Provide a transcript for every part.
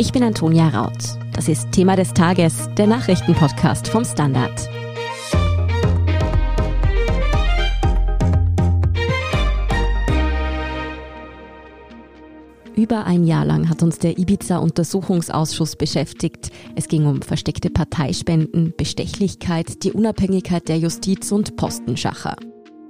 Ich bin Antonia Raut. Das ist Thema des Tages, der Nachrichtenpodcast vom Standard. Über ein Jahr lang hat uns der Ibiza-Untersuchungsausschuss beschäftigt. Es ging um versteckte Parteispenden, Bestechlichkeit, die Unabhängigkeit der Justiz und Postenschacher.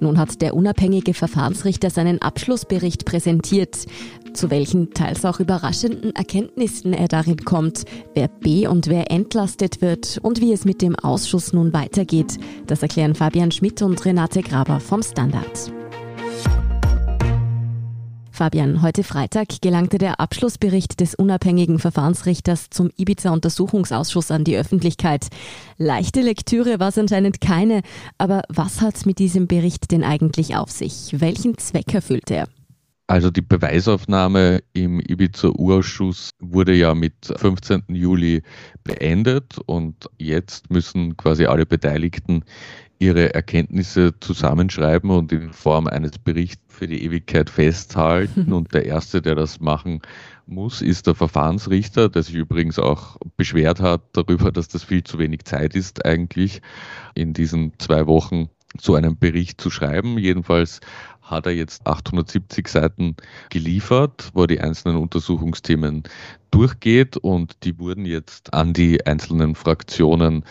Nun hat der unabhängige Verfahrensrichter seinen Abschlussbericht präsentiert. Zu welchen teils auch überraschenden Erkenntnissen er darin kommt, wer be- und wer entlastet wird und wie es mit dem Ausschuss nun weitergeht, das erklären Fabian Schmidt und Renate Graber vom Standard. Fabian, heute Freitag gelangte der Abschlussbericht des unabhängigen Verfahrensrichters zum Ibiza-Untersuchungsausschuss an die Öffentlichkeit. Leichte Lektüre war es anscheinend keine, aber was hat mit diesem Bericht denn eigentlich auf sich? Welchen Zweck erfüllt er? Also die Beweisaufnahme im Ibiza-Urausschuss wurde ja mit 15. Juli beendet und jetzt müssen quasi alle Beteiligten ihre Erkenntnisse zusammenschreiben und in Form eines Berichts für die Ewigkeit festhalten. Und der Erste, der das machen muss, ist der Verfahrensrichter, der sich übrigens auch beschwert hat darüber, dass das viel zu wenig Zeit ist, eigentlich in diesen zwei Wochen so einen Bericht zu schreiben. Jedenfalls hat er jetzt 870 Seiten geliefert, wo die einzelnen Untersuchungsthemen durchgeht und die wurden jetzt an die einzelnen Fraktionen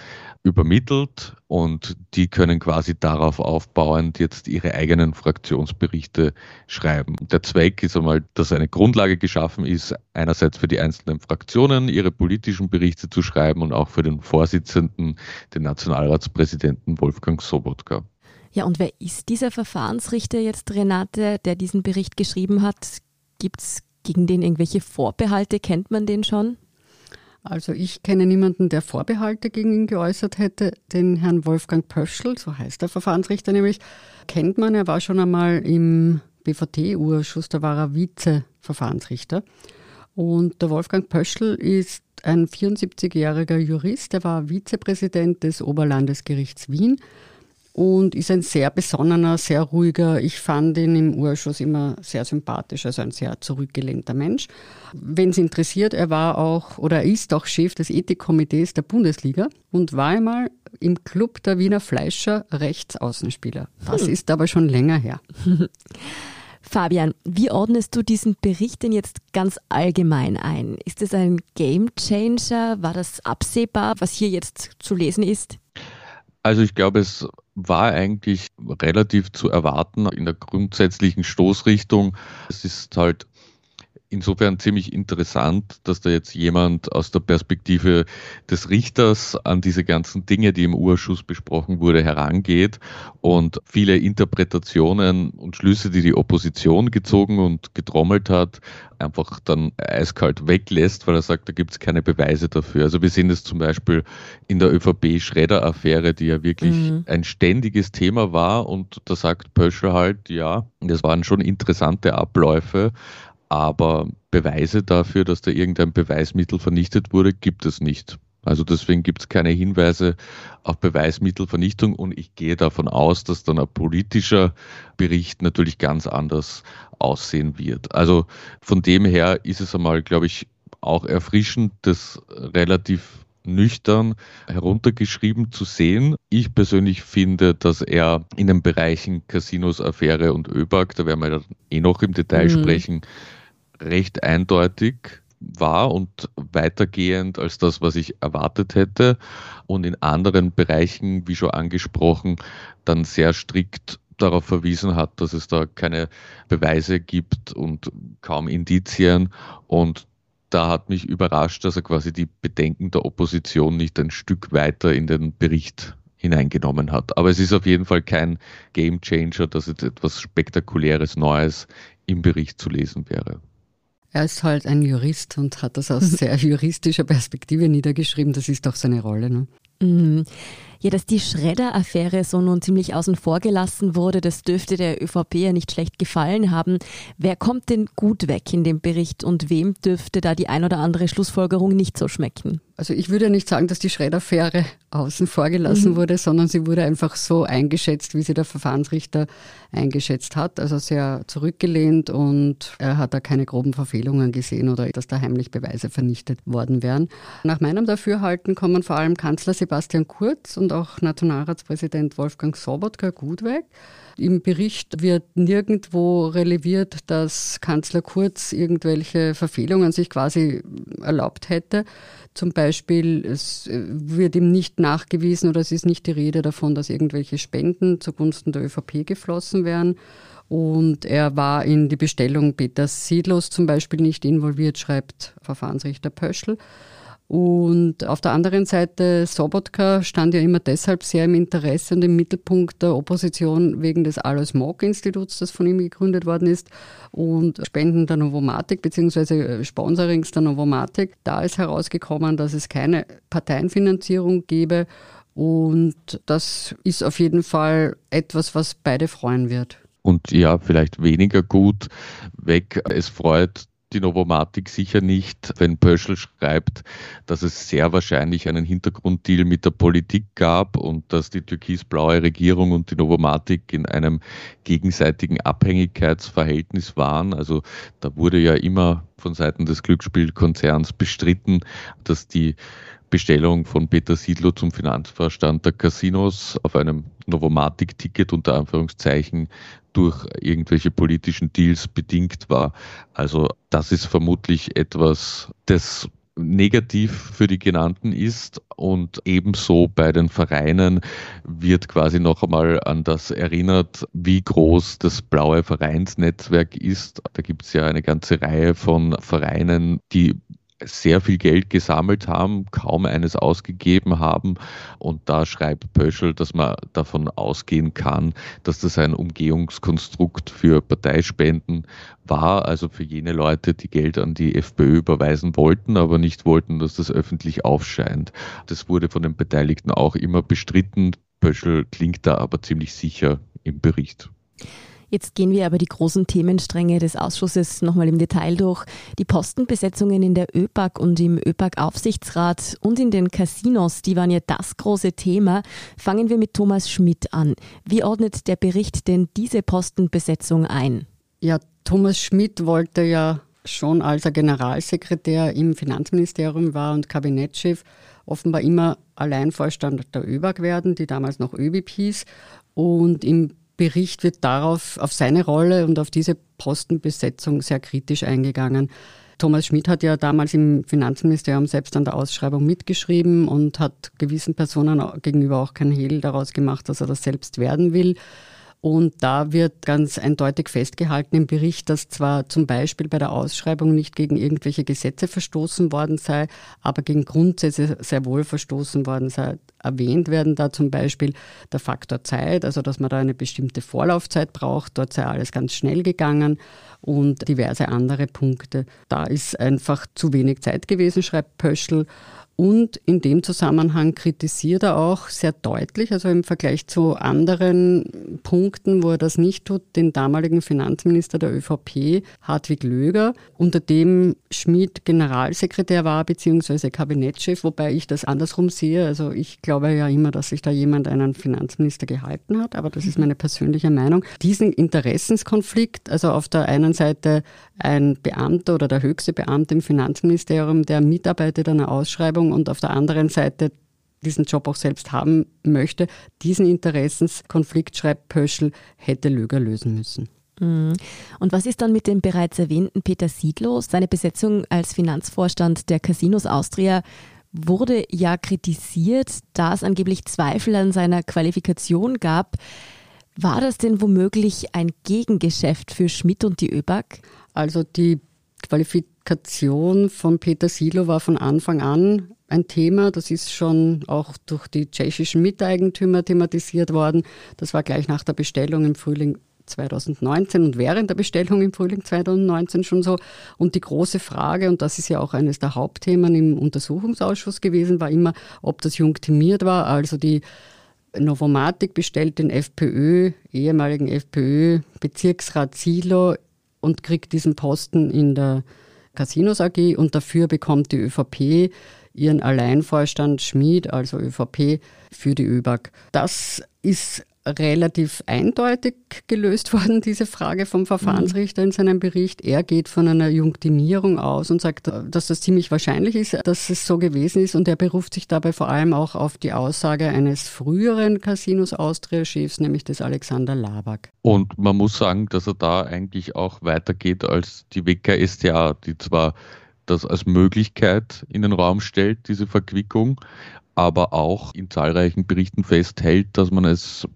übermittelt und die können quasi darauf aufbauend jetzt ihre eigenen Fraktionsberichte schreiben. Der Zweck ist einmal, dass eine Grundlage geschaffen ist, einerseits für die einzelnen Fraktionen ihre politischen Berichte zu schreiben und auch für den Vorsitzenden, den Nationalratspräsidenten Wolfgang Sobotka. Ja, und wer ist dieser Verfahrensrichter jetzt, Renate, der diesen Bericht geschrieben hat? Gibt es gegen den irgendwelche Vorbehalte? Kennt man den schon? Also ich kenne niemanden, der Vorbehalte gegen ihn geäußert hätte. Den Herrn Wolfgang Pöschl, so heißt der Verfahrensrichter nämlich, kennt man. Er war schon einmal im BVT-Urschuss, da war er Vize-Verfahrensrichter. Und der Wolfgang Pöschl ist ein 74-jähriger Jurist, er war Vizepräsident des Oberlandesgerichts Wien und ist ein sehr besonnener, sehr ruhiger. Ich fand ihn im Urschuss immer sehr sympathisch, also ein sehr zurückgelehnter Mensch. Wenn es interessiert, er war auch oder ist auch Chef des Ethikkomitees der Bundesliga und war einmal im Club der Wiener Fleischer Rechtsaußenspieler. Das hm. ist aber schon länger her. Fabian, wie ordnest du diesen Bericht denn jetzt ganz allgemein ein? Ist es ein Gamechanger? War das absehbar, was hier jetzt zu lesen ist? Also ich glaube, es war eigentlich relativ zu erwarten in der grundsätzlichen Stoßrichtung. Es ist halt insofern ziemlich interessant, dass da jetzt jemand aus der Perspektive des Richters an diese ganzen Dinge, die im Urschuss besprochen wurde, herangeht und viele Interpretationen und Schlüsse, die die Opposition gezogen und getrommelt hat, einfach dann eiskalt weglässt, weil er sagt, da gibt es keine Beweise dafür. Also wir sehen es zum Beispiel in der ÖVP-Schredder-Affäre, die ja wirklich mhm. ein ständiges Thema war und da sagt Pöschel halt, ja, das waren schon interessante Abläufe, aber Beweise dafür, dass da irgendein Beweismittel vernichtet wurde, gibt es nicht. Also deswegen gibt es keine Hinweise auf Beweismittelvernichtung und ich gehe davon aus, dass dann ein politischer Bericht natürlich ganz anders aussehen wird. Also von dem her ist es einmal, glaube ich, auch erfrischend, das relativ nüchtern heruntergeschrieben zu sehen. Ich persönlich finde, dass er in den Bereichen Casinos, Affäre und ÖBAG, da werden wir dann eh noch im Detail mhm. sprechen, recht eindeutig war und weitergehend als das, was ich erwartet hätte. Und in anderen Bereichen, wie schon angesprochen, dann sehr strikt darauf verwiesen hat, dass es da keine Beweise gibt und kaum Indizien. Und da hat mich überrascht, dass er quasi die Bedenken der Opposition nicht ein Stück weiter in den Bericht hineingenommen hat. Aber es ist auf jeden Fall kein Game Changer, dass jetzt etwas Spektakuläres Neues im Bericht zu lesen wäre. Er ist halt ein Jurist und hat das aus sehr juristischer Perspektive niedergeschrieben. Das ist doch seine Rolle. Ne? Mhm. Ja, dass die Schredder-Affäre so nun ziemlich außen vor gelassen wurde, das dürfte der ÖVP ja nicht schlecht gefallen haben. Wer kommt denn gut weg in dem Bericht und wem dürfte da die ein oder andere Schlussfolgerung nicht so schmecken? Also ich würde nicht sagen, dass die Schredder-Affäre außen vor gelassen mhm. wurde, sondern sie wurde einfach so eingeschätzt, wie sie der Verfahrensrichter eingeschätzt hat. Also sehr zurückgelehnt und er hat da keine groben Verfehlungen gesehen oder dass da heimlich Beweise vernichtet worden wären. Nach meinem Dafürhalten kommen vor allem Kanzler Sebastian Kurz und auch Nationalratspräsident Wolfgang Sobotka gut weg. Im Bericht wird nirgendwo releviert, dass Kanzler Kurz irgendwelche Verfehlungen sich quasi erlaubt hätte. Zum Beispiel, es wird ihm nicht nachgewiesen oder es ist nicht die Rede davon, dass irgendwelche Spenden zugunsten der ÖVP geflossen wären. Und er war in die Bestellung Peter Siedlos zum Beispiel nicht involviert, schreibt Verfahrensrichter Pöschl. Und auf der anderen Seite, Sobotka stand ja immer deshalb sehr im Interesse und im Mittelpunkt der Opposition wegen des Alois Mock-Instituts, das von ihm gegründet worden ist, und Spenden der Novomatik bzw. Sponsorings der Novomatik. Da ist herausgekommen, dass es keine Parteienfinanzierung gebe. Und das ist auf jeden Fall etwas, was beide freuen wird und ja, vielleicht weniger gut weg. Es freut die Novomatik sicher nicht, wenn Pöschl schreibt, dass es sehr wahrscheinlich einen Hintergrunddeal mit der Politik gab und dass die türkis-blaue Regierung und die Novomatik in einem gegenseitigen Abhängigkeitsverhältnis waren. Also da wurde ja immer von Seiten des Glücksspielkonzerns bestritten, dass die Bestellung von Peter Siedlow zum Finanzvorstand der Casinos auf einem Novomatic-Ticket unter Anführungszeichen durch irgendwelche politischen Deals bedingt war. Also das ist vermutlich etwas, das negativ für die genannten ist und ebenso bei den Vereinen wird quasi noch einmal an das erinnert, wie groß das blaue Vereinsnetzwerk ist. Da gibt es ja eine ganze Reihe von Vereinen, die sehr viel Geld gesammelt haben, kaum eines ausgegeben haben. Und da schreibt Pöschel, dass man davon ausgehen kann, dass das ein Umgehungskonstrukt für Parteispenden war, also für jene Leute, die Geld an die FPÖ überweisen wollten, aber nicht wollten, dass das öffentlich aufscheint. Das wurde von den Beteiligten auch immer bestritten. Pöschel klingt da aber ziemlich sicher im Bericht. Jetzt gehen wir aber die großen Themenstränge des Ausschusses nochmal im Detail durch. Die Postenbesetzungen in der ÖPAG und im ÖPAG-Aufsichtsrat und in den Casinos, die waren ja das große Thema. Fangen wir mit Thomas Schmidt an. Wie ordnet der Bericht denn diese Postenbesetzung ein? Ja, Thomas Schmidt wollte ja schon als er Generalsekretär im Finanzministerium war und Kabinettschef offenbar immer Alleinvorstand der ÖBAG werden, die damals noch ÖBIP hieß. Und im Bericht wird darauf, auf seine Rolle und auf diese Postenbesetzung sehr kritisch eingegangen. Thomas Schmidt hat ja damals im Finanzministerium selbst an der Ausschreibung mitgeschrieben und hat gewissen Personen gegenüber auch kein Hehl daraus gemacht, dass er das selbst werden will. Und da wird ganz eindeutig festgehalten im Bericht, dass zwar zum Beispiel bei der Ausschreibung nicht gegen irgendwelche Gesetze verstoßen worden sei, aber gegen Grundsätze sehr wohl verstoßen worden sei. Erwähnt werden da zum Beispiel der Faktor Zeit, also dass man da eine bestimmte Vorlaufzeit braucht. Dort sei alles ganz schnell gegangen und diverse andere Punkte. Da ist einfach zu wenig Zeit gewesen, schreibt Pöschl. Und in dem Zusammenhang kritisiert er auch sehr deutlich, also im Vergleich zu anderen Punkten, wo er das nicht tut, den damaligen Finanzminister der ÖVP, Hartwig Löger, unter dem Schmid Generalsekretär war bzw. Kabinettschef, wobei ich das andersrum sehe. Also ich glaube ja immer, dass sich da jemand einen Finanzminister gehalten hat, aber das ist meine persönliche Meinung. Diesen Interessenskonflikt, also auf der einen Seite ein Beamter oder der höchste Beamte im Finanzministerium, der mitarbeitet an einer Ausschreibung, und auf der anderen Seite diesen Job auch selbst haben möchte. Diesen Interessenskonflikt, schreibt Pöschl, hätte Löger lösen müssen. Mhm. Und was ist dann mit dem bereits erwähnten Peter Siedlow? Seine Besetzung als Finanzvorstand der Casinos Austria wurde ja kritisiert, da es angeblich Zweifel an seiner Qualifikation gab. War das denn womöglich ein Gegengeschäft für Schmidt und die ÖBAG? Also die Qualifikation von Peter Silo war von Anfang an ein Thema. Das ist schon auch durch die tschechischen Miteigentümer thematisiert worden. Das war gleich nach der Bestellung im Frühling 2019 und während der Bestellung im Frühling 2019 schon so. Und die große Frage, und das ist ja auch eines der Hauptthemen im Untersuchungsausschuss gewesen, war immer, ob das jungtimiert war, also die Novomatic bestellt den FPÖ, ehemaligen FPÖ-Bezirksrat Silo und kriegt diesen Posten in der Casinos AG und dafür bekommt die ÖVP ihren Alleinvorstand Schmid, also ÖVP, für die ÖBAG. Das ist relativ eindeutig gelöst worden, diese Frage vom Verfahrensrichter in seinem Bericht. Er geht von einer Junktimierung aus und sagt, dass das ziemlich wahrscheinlich ist, dass es so gewesen ist. Und er beruft sich dabei vor allem auch auf die Aussage eines früheren Casinos Austria-Chefs, nämlich des Alexander Labak. Und man muss sagen, dass er da eigentlich auch weitergeht als die WKStA, die zwar das als Möglichkeit in den Raum stellt, diese Verquickung, aber auch in zahlreichen Berichten festhält, dass man es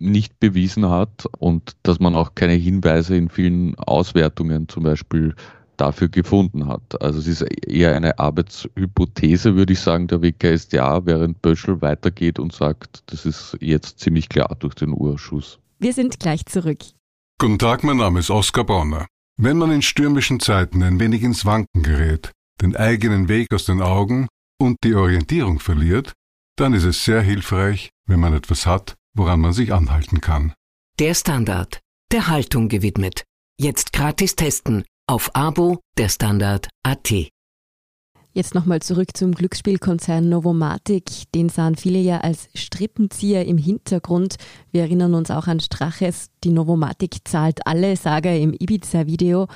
nicht bewiesen hat und dass man auch keine Hinweise in vielen Auswertungen zum Beispiel dafür gefunden hat. Also es ist eher eine Arbeitshypothese, würde ich sagen, der WKSDA, während Böschel weitergeht und sagt, das ist jetzt ziemlich klar durch den Urschuss. Wir sind gleich zurück. Guten Tag, mein Name ist Oskar Bonner. Wenn man in stürmischen Zeiten ein wenig ins Wanken gerät, den eigenen Weg aus den Augen und die Orientierung verliert, dann ist es sehr hilfreich, wenn man etwas hat, woran man sich anhalten kann. Der Standard, der Haltung gewidmet. Jetzt gratis testen auf Abo der Standard AT. Jetzt nochmal zurück zum Glücksspielkonzern Novomatic. Den sahen viele ja als Strippenzieher im Hintergrund. Wir erinnern uns auch an Straches. Die Novomatic zahlt alle, sage er im Ibiza-Video.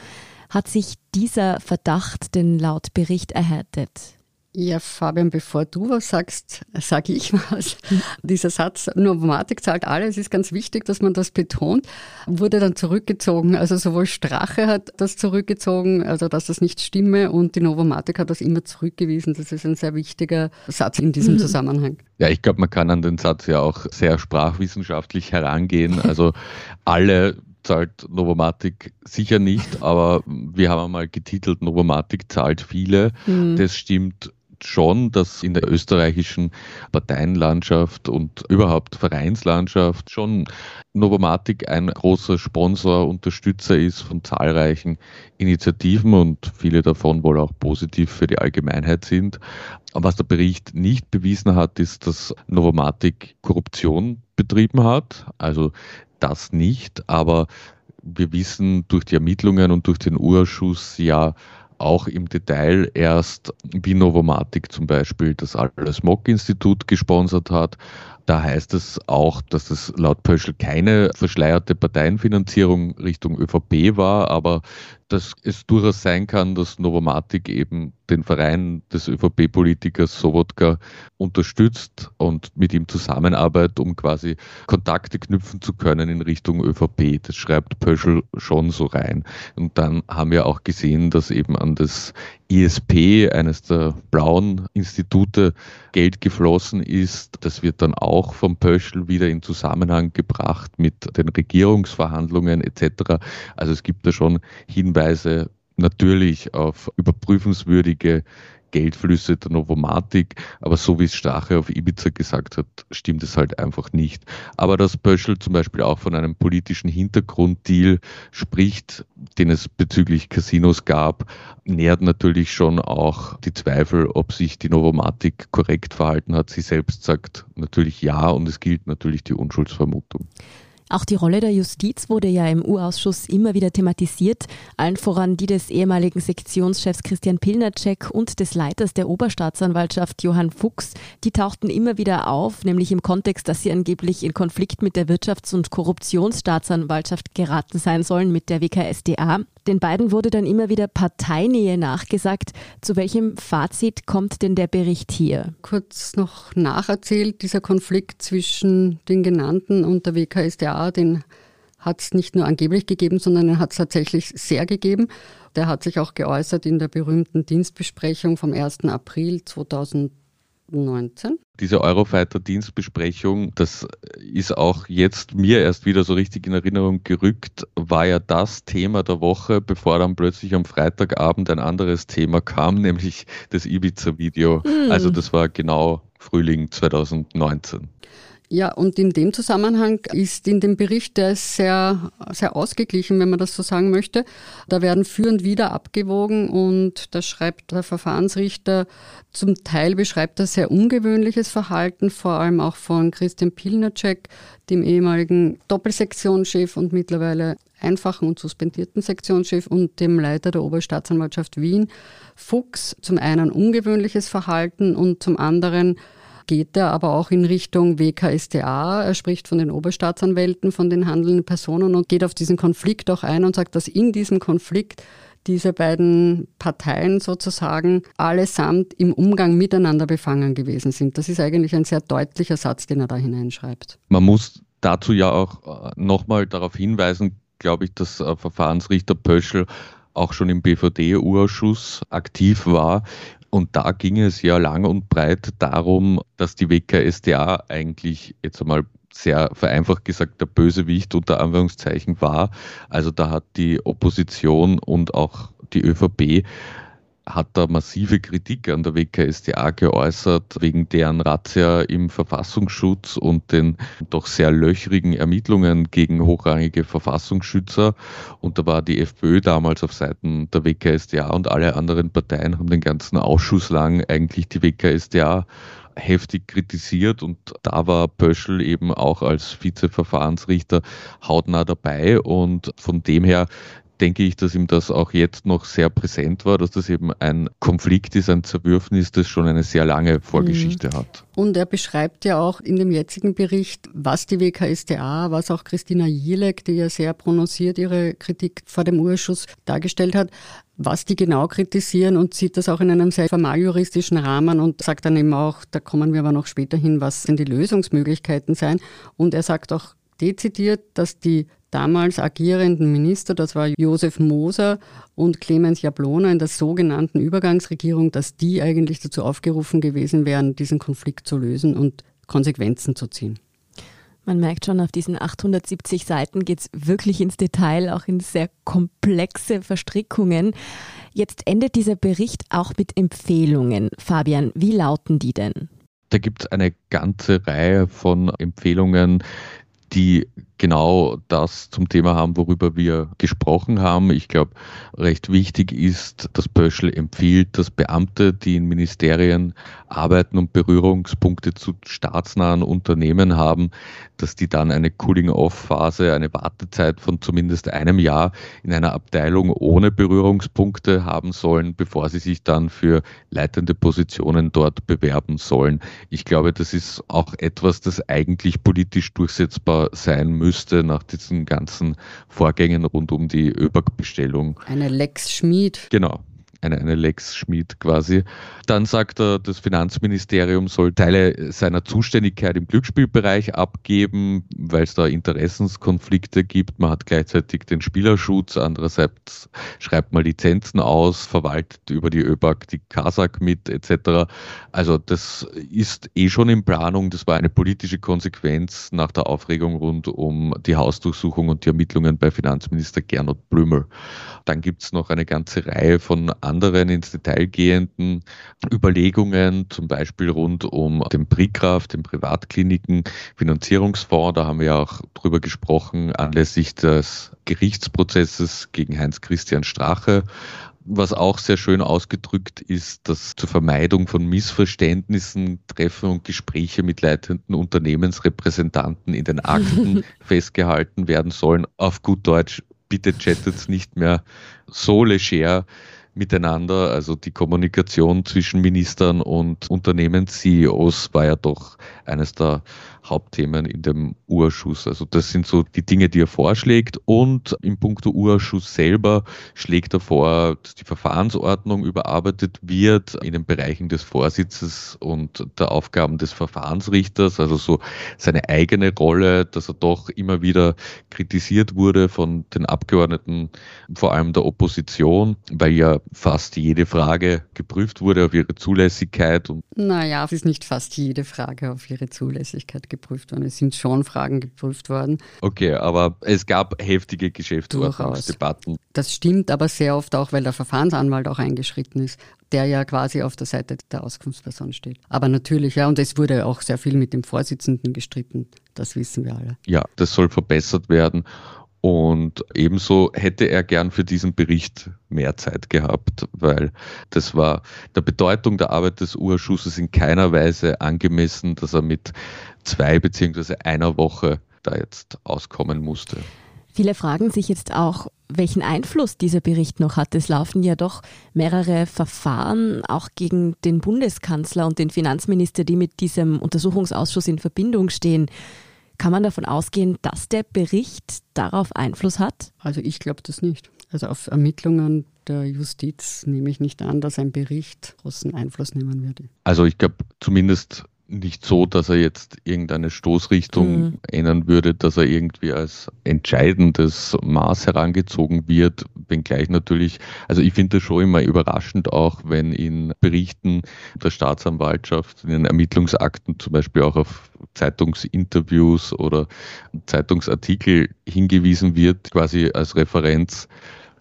Hat sich dieser Verdacht denn laut Bericht erhärtet? Ja, Fabian, bevor du was sagst, sage ich was. Dieser Satz, Novomatic zahlt alles, ist ganz wichtig, dass man das betont, wurde dann zurückgezogen. Also sowohl Strache hat das zurückgezogen, also dass das nicht stimme, und die Novomatic hat das immer zurückgewiesen. Das ist ein sehr wichtiger Satz in diesem mhm. Zusammenhang. Ja, ich glaube, man kann an den Satz ja auch sehr sprachwissenschaftlich herangehen. Also alle zahlt Novomatic sicher nicht, aber wir haben einmal getitelt, Novomatic zahlt viele. Mhm. Das stimmt schon, dass in der österreichischen Parteienlandschaft und überhaupt Vereinslandschaft schon Novomatic ein großer Sponsor, Unterstützer ist von zahlreichen Initiativen und viele davon wohl auch positiv für die Allgemeinheit sind. Was der Bericht nicht bewiesen hat, ist, dass Novomatic Korruption betrieben hat. Also das nicht, aber wir wissen durch die Ermittlungen und durch den Urschuss ja auch im Detail erst, wie Novomatic zum Beispiel das Alles Mock-Institut gesponsert hat. Da heißt es auch, dass es laut Pöschel keine verschleierte Parteienfinanzierung Richtung ÖVP war, aber dass es durchaus sein kann, dass Novomatic eben den Verein des ÖVP-Politikers Sobotka unterstützt und mit ihm zusammenarbeitet, um quasi Kontakte knüpfen zu können in Richtung ÖVP. Das schreibt Pöschel schon so rein. Und dann haben wir auch gesehen, dass eben an das ISP, eines der blauen Institute, Geld geflossen ist. Das wird dann auch vom Pöschel wieder in Zusammenhang gebracht mit den Regierungsverhandlungen etc. Also es gibt da schon Hinweise natürlich auf überprüfenswürdige Geldflüsse der Novomatik, aber so wie es Strache auf Ibiza gesagt hat, stimmt es halt einfach nicht. Aber dass Pöschel zum Beispiel auch von einem politischen Hintergrunddeal spricht, den es bezüglich Casinos gab, nährt natürlich schon auch die Zweifel, ob sich die Novomatik korrekt verhalten hat. Sie selbst sagt natürlich ja und es gilt natürlich die Unschuldsvermutung. Auch die Rolle der Justiz wurde ja im U-Ausschuss immer wieder thematisiert, allen voran die des ehemaligen Sektionschefs Christian Pilnacek und des Leiters der Oberstaatsanwaltschaft Johann Fuchs. Die tauchten immer wieder auf, nämlich im Kontext, dass sie angeblich in Konflikt mit der Wirtschafts- und Korruptionsstaatsanwaltschaft geraten sein sollen, mit der WKSDA. Den beiden wurde dann immer wieder Parteinähe nachgesagt. Zu welchem Fazit kommt denn der Bericht hier? Kurz noch nacherzählt, dieser Konflikt zwischen den genannten und der WKSDA, den hat es nicht nur angeblich gegeben, sondern er hat es tatsächlich sehr gegeben. Der hat sich auch geäußert in der berühmten Dienstbesprechung vom 1. April 2000. 19. Diese Eurofighter-Dienstbesprechung, das ist auch jetzt mir erst wieder so richtig in Erinnerung gerückt, war ja das Thema der Woche, bevor dann plötzlich am Freitagabend ein anderes Thema kam, nämlich das Ibiza-Video. Mhm. Also das war genau Frühling 2019. Ja, und in dem Zusammenhang ist in dem Bericht, der ist sehr, sehr ausgeglichen, wenn man das so sagen möchte. Da werden für und wider abgewogen und da schreibt der Verfahrensrichter, zum Teil beschreibt er sehr ungewöhnliches Verhalten, vor allem auch von Christian Pilnacek, dem ehemaligen Doppelsektionschef und mittlerweile einfachen und suspendierten Sektionschef und dem Leiter der Oberstaatsanwaltschaft Wien, Fuchs, zum einen ungewöhnliches Verhalten und zum anderen geht er aber auch in Richtung WKStA. Er spricht von den Oberstaatsanwälten, von den handelnden Personen und geht auf diesen Konflikt auch ein und sagt, dass in diesem Konflikt diese beiden Parteien sozusagen allesamt im Umgang miteinander befangen gewesen sind. Das ist eigentlich ein sehr deutlicher Satz, den er da hineinschreibt. Man muss dazu ja auch äh, nochmal darauf hinweisen, glaube ich, dass äh, Verfahrensrichter Pöschel auch schon im BVD-Urschuss aktiv war und da ging es ja lang und breit darum, dass die WKSDA eigentlich jetzt einmal sehr vereinfacht gesagt der Bösewicht unter Anführungszeichen war. Also da hat die Opposition und auch die ÖVP hat da massive Kritik an der WKSDA geäußert, wegen deren Razzia im Verfassungsschutz und den doch sehr löchrigen Ermittlungen gegen hochrangige Verfassungsschützer. Und da war die FPÖ damals auf Seiten der WKSDA und alle anderen Parteien haben den ganzen Ausschuss lang eigentlich die WKSDA heftig kritisiert und da war Pöschel eben auch als Vizeverfahrensrichter hautnah dabei und von dem her denke ich, dass ihm das auch jetzt noch sehr präsent war, dass das eben ein Konflikt ist, ein Zerwürfnis, das schon eine sehr lange Vorgeschichte mhm. hat. Und er beschreibt ja auch in dem jetzigen Bericht, was die WKStA, was auch Christina Jilek, die ja sehr prononciert ihre Kritik vor dem Urschuss dargestellt hat, was die genau kritisieren und sieht das auch in einem sehr formaljuristischen Rahmen und sagt dann eben auch, da kommen wir aber noch später hin, was denn die Lösungsmöglichkeiten sein. Und er sagt auch dezidiert, dass die damals agierenden Minister, das war Josef Moser und Clemens Jablona in der sogenannten Übergangsregierung, dass die eigentlich dazu aufgerufen gewesen wären, diesen Konflikt zu lösen und Konsequenzen zu ziehen. Man merkt schon, auf diesen 870 Seiten geht es wirklich ins Detail, auch in sehr komplexe Verstrickungen. Jetzt endet dieser Bericht auch mit Empfehlungen. Fabian, wie lauten die denn? Da gibt es eine ganze Reihe von Empfehlungen, die genau das zum Thema haben, worüber wir gesprochen haben. Ich glaube, recht wichtig ist, dass Pöschel empfiehlt, dass Beamte, die in Ministerien arbeiten und Berührungspunkte zu staatsnahen Unternehmen haben, dass die dann eine Cooling-off-Phase, eine Wartezeit von zumindest einem Jahr in einer Abteilung ohne Berührungspunkte haben sollen, bevor sie sich dann für leitende Positionen dort bewerben sollen. Ich glaube, das ist auch etwas, das eigentlich politisch durchsetzbar sein müsste müsste nach diesen ganzen Vorgängen rund um die ÖBAG-Bestellung. Eine Lex Schmied. Genau eine, eine Lex Schmied quasi. Dann sagt er, das Finanzministerium soll Teile seiner Zuständigkeit im Glücksspielbereich abgeben, weil es da Interessenskonflikte gibt. Man hat gleichzeitig den Spielerschutz, andererseits schreibt man Lizenzen aus, verwaltet über die ÖBAG die Kasak mit etc. Also das ist eh schon in Planung. Das war eine politische Konsequenz nach der Aufregung rund um die Hausdurchsuchung und die Ermittlungen bei Finanzminister Gernot Blümel. Dann gibt es noch eine ganze Reihe von anderen ins Detail gehenden Überlegungen, zum Beispiel rund um den PRICRAF, den Privatkliniken Finanzierungsfonds. Da haben wir auch drüber gesprochen, anlässlich des Gerichtsprozesses gegen Heinz-Christian Strache. Was auch sehr schön ausgedrückt ist, dass zur Vermeidung von Missverständnissen Treffen und Gespräche mit leitenden Unternehmensrepräsentanten in den Akten festgehalten werden sollen. Auf gut Deutsch, bitte chattet nicht mehr so leger miteinander. Also die Kommunikation zwischen Ministern und Unternehmens-CEOs war ja doch eines der Hauptthemen in dem Urschuss. Also das sind so die Dinge, die er vorschlägt. Und im Punkto Urschuss selber schlägt er vor, dass die Verfahrensordnung überarbeitet wird in den Bereichen des Vorsitzes und der Aufgaben des Verfahrensrichters. Also so seine eigene Rolle, dass er doch immer wieder kritisiert wurde von den Abgeordneten, vor allem der Opposition, weil ja fast jede Frage geprüft wurde auf ihre Zulässigkeit. Und naja, es ist nicht fast jede Frage auf ihre Zulässigkeit geprüft worden. Es sind schon Fragen geprüft worden. Okay, aber es gab heftige Geschäftsordnungsdebatten. Das stimmt aber sehr oft auch, weil der Verfahrensanwalt auch eingeschritten ist, der ja quasi auf der Seite der Auskunftsperson steht. Aber natürlich, ja, und es wurde auch sehr viel mit dem Vorsitzenden gestritten. Das wissen wir alle. Ja, das soll verbessert werden. Und ebenso hätte er gern für diesen Bericht mehr Zeit gehabt, weil das war der Bedeutung der Arbeit des Urschusses in keiner Weise angemessen, dass er mit zwei beziehungsweise einer Woche da jetzt auskommen musste. Viele fragen sich jetzt auch, welchen Einfluss dieser Bericht noch hat. Es laufen ja doch mehrere Verfahren auch gegen den Bundeskanzler und den Finanzminister, die mit diesem Untersuchungsausschuss in Verbindung stehen. Kann man davon ausgehen, dass der Bericht darauf Einfluss hat? Also ich glaube das nicht. Also auf Ermittlungen der Justiz nehme ich nicht an, dass ein Bericht großen Einfluss nehmen würde. Also ich glaube zumindest nicht so, dass er jetzt irgendeine Stoßrichtung mhm. ändern würde, dass er irgendwie als entscheidendes Maß herangezogen wird, wenngleich natürlich, also ich finde das schon immer überraschend auch, wenn in Berichten der Staatsanwaltschaft, in den Ermittlungsakten zum Beispiel auch auf Zeitungsinterviews oder Zeitungsartikel hingewiesen wird, quasi als Referenz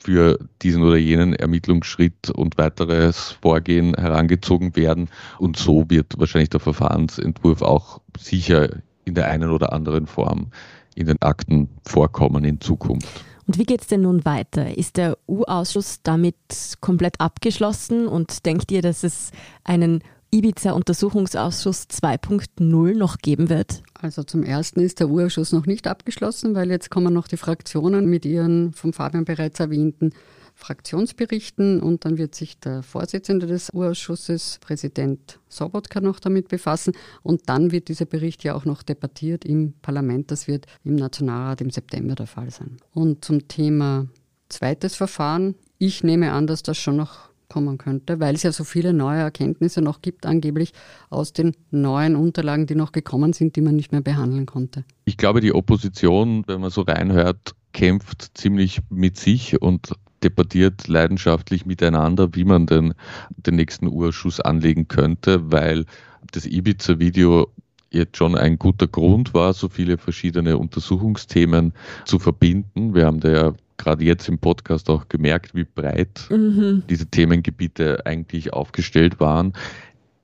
für diesen oder jenen Ermittlungsschritt und weiteres Vorgehen herangezogen werden. Und so wird wahrscheinlich der Verfahrensentwurf auch sicher in der einen oder anderen Form in den Akten vorkommen in Zukunft. Und wie geht es denn nun weiter? Ist der U-Ausschuss damit komplett abgeschlossen und denkt ihr, dass es einen Ibiza-Untersuchungsausschuss 2.0 noch geben wird? Also zum Ersten ist der U-Ausschuss noch nicht abgeschlossen, weil jetzt kommen noch die Fraktionen mit ihren vom Fabian bereits erwähnten Fraktionsberichten und dann wird sich der Vorsitzende des U-Ausschusses, Präsident Sobotka, noch damit befassen und dann wird dieser Bericht ja auch noch debattiert im Parlament. Das wird im Nationalrat im September der Fall sein. Und zum Thema zweites Verfahren, ich nehme an, dass das schon noch kommen könnte, weil es ja so viele neue Erkenntnisse noch gibt, angeblich aus den neuen Unterlagen, die noch gekommen sind, die man nicht mehr behandeln konnte. Ich glaube, die Opposition, wenn man so reinhört, kämpft ziemlich mit sich und debattiert leidenschaftlich miteinander, wie man denn den nächsten Urschuss anlegen könnte, weil das Ibiza-Video jetzt schon ein guter Grund war, so viele verschiedene Untersuchungsthemen zu verbinden. Wir haben da ja gerade jetzt im Podcast auch gemerkt, wie breit mhm. diese Themengebiete eigentlich aufgestellt waren.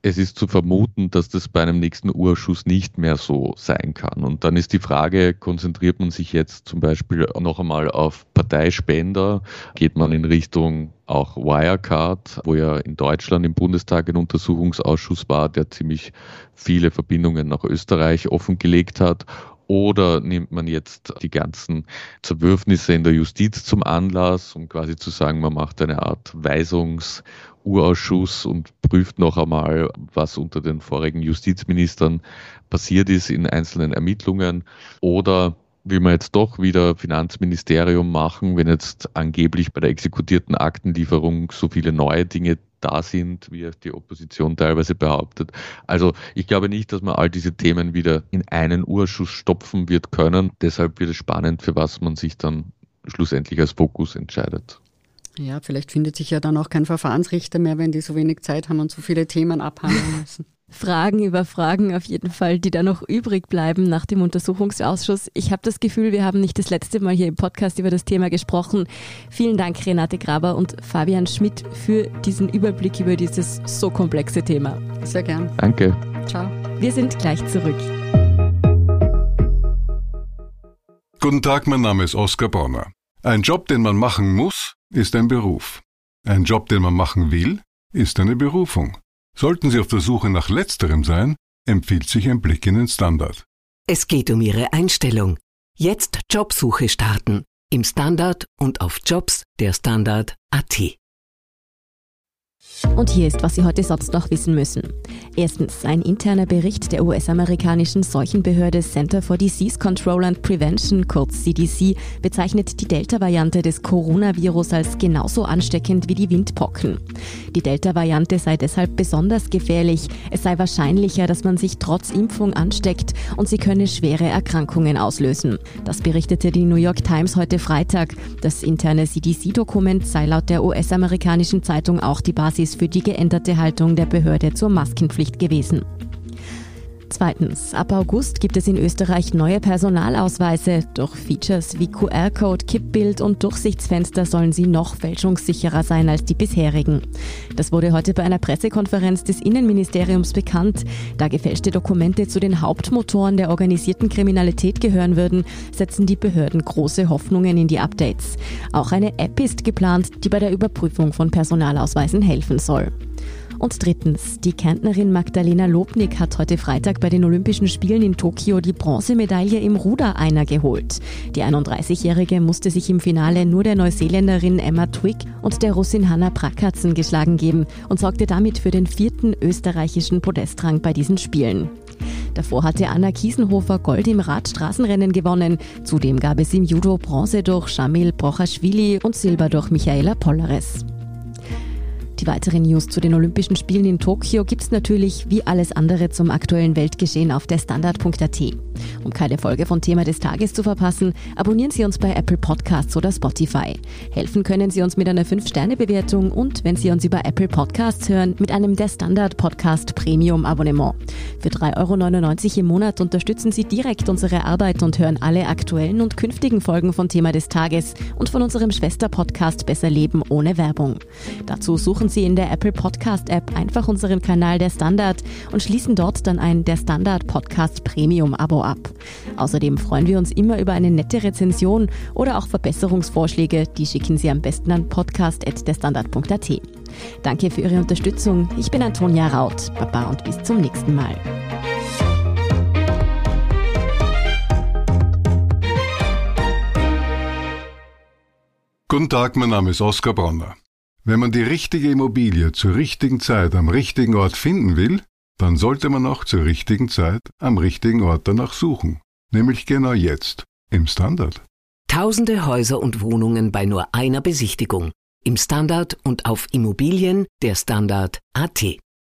Es ist zu vermuten, dass das bei einem nächsten Urschuss nicht mehr so sein kann. Und dann ist die Frage, konzentriert man sich jetzt zum Beispiel noch einmal auf Parteispender? Geht man in Richtung auch Wirecard, wo ja in Deutschland im Bundestag ein Untersuchungsausschuss war, der ziemlich viele Verbindungen nach Österreich offengelegt hat? Oder nimmt man jetzt die ganzen Zerwürfnisse in der Justiz zum Anlass, um quasi zu sagen, man macht eine Art Weisungsurausschuss und prüft noch einmal, was unter den vorigen Justizministern passiert ist in einzelnen Ermittlungen? Oder will man jetzt doch wieder Finanzministerium machen, wenn jetzt angeblich bei der exekutierten Aktenlieferung so viele neue Dinge da sind, wie die Opposition teilweise behauptet. Also ich glaube nicht, dass man all diese Themen wieder in einen Urschuss stopfen wird können. Deshalb wird es spannend, für was man sich dann schlussendlich als Fokus entscheidet. Ja, vielleicht findet sich ja dann auch kein Verfahrensrichter mehr, wenn die so wenig Zeit haben und so viele Themen abhandeln müssen. Fragen über Fragen auf jeden Fall, die da noch übrig bleiben nach dem Untersuchungsausschuss. Ich habe das Gefühl, wir haben nicht das letzte Mal hier im Podcast über das Thema gesprochen. Vielen Dank, Renate Graber und Fabian Schmidt, für diesen Überblick über dieses so komplexe Thema. Sehr gern. Danke. Ciao. Wir sind gleich zurück. Guten Tag, mein Name ist Oskar Bonner. Ein Job, den man machen muss, ist ein Beruf. Ein Job, den man machen will, ist eine Berufung. Sollten Sie auf der Suche nach letzterem sein, empfiehlt sich ein Blick in den Standard. Es geht um Ihre Einstellung. Jetzt Jobsuche starten. Im Standard und auf Jobs der Standard.at. Und hier ist, was Sie heute sonst noch wissen müssen. Erstens, ein interner Bericht der US-amerikanischen Seuchenbehörde Center for Disease Control and Prevention, kurz CDC, bezeichnet die Delta-Variante des Coronavirus als genauso ansteckend wie die Windpocken. Die Delta-Variante sei deshalb besonders gefährlich. Es sei wahrscheinlicher, dass man sich trotz Impfung ansteckt und sie könne schwere Erkrankungen auslösen. Das berichtete die New York Times heute Freitag. Das interne CDC-Dokument sei laut der US-amerikanischen Zeitung auch die Basis für die geänderte Haltung der Behörde zur Maskenpflicht gewesen. Zweitens, ab August gibt es in Österreich neue Personalausweise. Durch Features wie QR-Code, Kippbild und Durchsichtsfenster sollen sie noch fälschungssicherer sein als die bisherigen. Das wurde heute bei einer Pressekonferenz des Innenministeriums bekannt. Da gefälschte Dokumente zu den Hauptmotoren der organisierten Kriminalität gehören würden, setzen die Behörden große Hoffnungen in die Updates. Auch eine App ist geplant, die bei der Überprüfung von Personalausweisen helfen soll. Und drittens, die Kärntnerin Magdalena Lobnick hat heute Freitag bei den Olympischen Spielen in Tokio die Bronzemedaille im Ruder-Einer geholt. Die 31-Jährige musste sich im Finale nur der Neuseeländerin Emma Twigg und der Russin Hanna Brackatzen geschlagen geben und sorgte damit für den vierten österreichischen Podestrang bei diesen Spielen. Davor hatte Anna Kiesenhofer Gold im Radstraßenrennen gewonnen. Zudem gab es im Judo Bronze durch Shamil Brochaschwili und Silber durch Michaela Polleres. Die weiteren News zu den Olympischen Spielen in Tokio gibt's natürlich wie alles andere zum aktuellen Weltgeschehen auf der Standard.at. Um keine Folge von Thema des Tages zu verpassen, abonnieren Sie uns bei Apple Podcasts oder Spotify. Helfen können Sie uns mit einer 5-Sterne-Bewertung und, wenn Sie uns über Apple Podcasts hören, mit einem der Standard Podcast Premium Abonnement. Für 3,99 Euro im Monat unterstützen Sie direkt unsere Arbeit und hören alle aktuellen und künftigen Folgen von Thema des Tages und von unserem Schwester-Podcast Besser Leben ohne Werbung. Dazu suchen Sie in der Apple Podcast App einfach unseren Kanal Der Standard und schließen dort dann ein Der Standard Podcast Premium Abo ab. Außerdem freuen wir uns immer über eine nette Rezension oder auch Verbesserungsvorschläge. Die schicken Sie am besten an podcast.derstandard.at. Danke für Ihre Unterstützung. Ich bin Antonia Raut. Baba und bis zum nächsten Mal. Guten Tag, mein Name ist Oskar Bronner. Wenn man die richtige Immobilie zur richtigen Zeit am richtigen Ort finden will, dann sollte man auch zur richtigen Zeit am richtigen Ort danach suchen. Nämlich genau jetzt, im Standard. Tausende Häuser und Wohnungen bei nur einer Besichtigung. Im Standard und auf Immobilien der Standard.at.